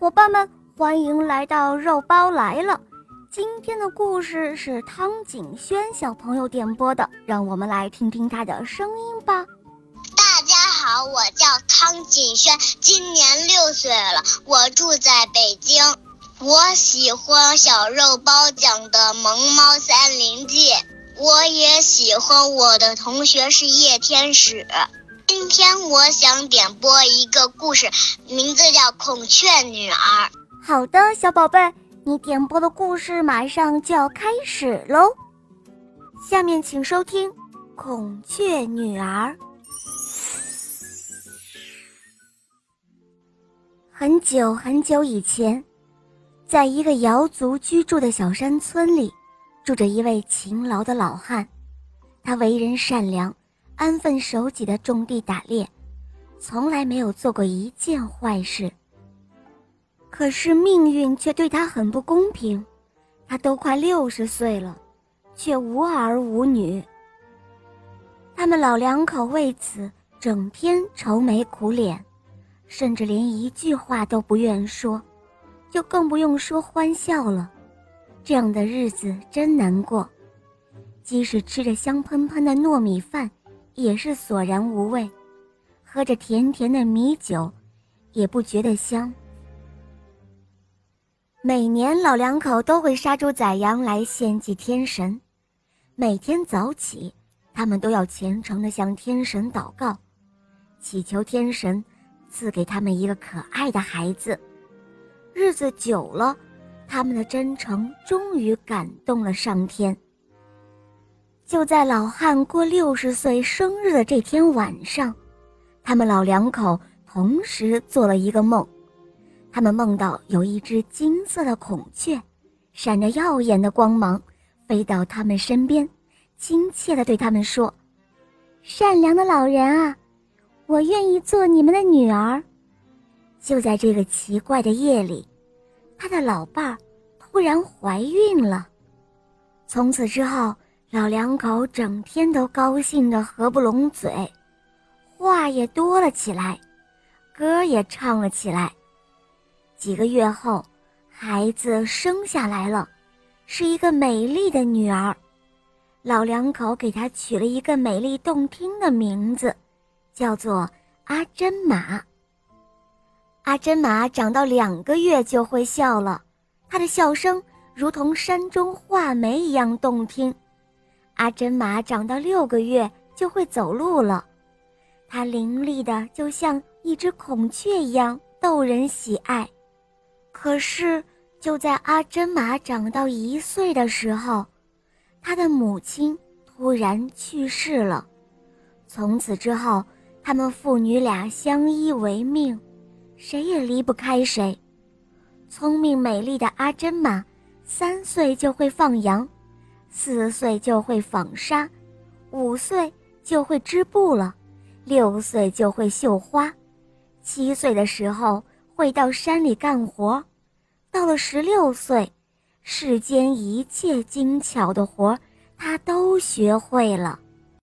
伙伴们，欢迎来到肉包来了。今天的故事是汤景轩小朋友点播的，让我们来听听他的声音吧。大家好，我叫汤景轩，今年六岁了，我住在北京。我喜欢小肉包讲的《萌猫森林记》，我也喜欢我的同学是叶天使。天我想点播一个故事，名字叫《孔雀女儿》。好的，小宝贝，你点播的故事马上就要开始喽。下面请收听《孔雀女儿》。很久很久以前，在一个瑶族居住的小山村里，住着一位勤劳的老汉，他为人善良。安分守己的种地打猎，从来没有做过一件坏事。可是命运却对他很不公平，他都快六十岁了，却无儿无女。他们老两口为此整天愁眉苦脸，甚至连一句话都不愿说，就更不用说欢笑了。这样的日子真难过，即使吃着香喷喷的糯米饭。也是索然无味，喝着甜甜的米酒，也不觉得香。每年老两口都会杀猪宰羊来献祭天神，每天早起，他们都要虔诚地向天神祷告，祈求天神赐给他们一个可爱的孩子。日子久了，他们的真诚终于感动了上天。就在老汉过六十岁生日的这天晚上，他们老两口同时做了一个梦。他们梦到有一只金色的孔雀，闪着耀眼的光芒，飞到他们身边，亲切地对他们说：“善良的老人啊，我愿意做你们的女儿。”就在这个奇怪的夜里，他的老伴儿突然怀孕了。从此之后。老两口整天都高兴得合不拢嘴，话也多了起来，歌也唱了起来。几个月后，孩子生下来了，是一个美丽的女儿。老两口给她取了一个美丽动听的名字，叫做阿珍玛。阿珍玛长到两个月就会笑了，她的笑声如同山中画眉一样动听。阿珍玛长到六个月就会走路了，它伶俐的就像一只孔雀一样逗人喜爱。可是就在阿珍玛长到一岁的时候，她的母亲突然去世了。从此之后，他们父女俩相依为命，谁也离不开谁。聪明美丽的阿珍玛，三岁就会放羊。四岁就会纺纱，五岁就会织布了，六岁就会绣花，七岁的时候会到山里干活，到了十六岁，世间一切精巧的活，他都学会了。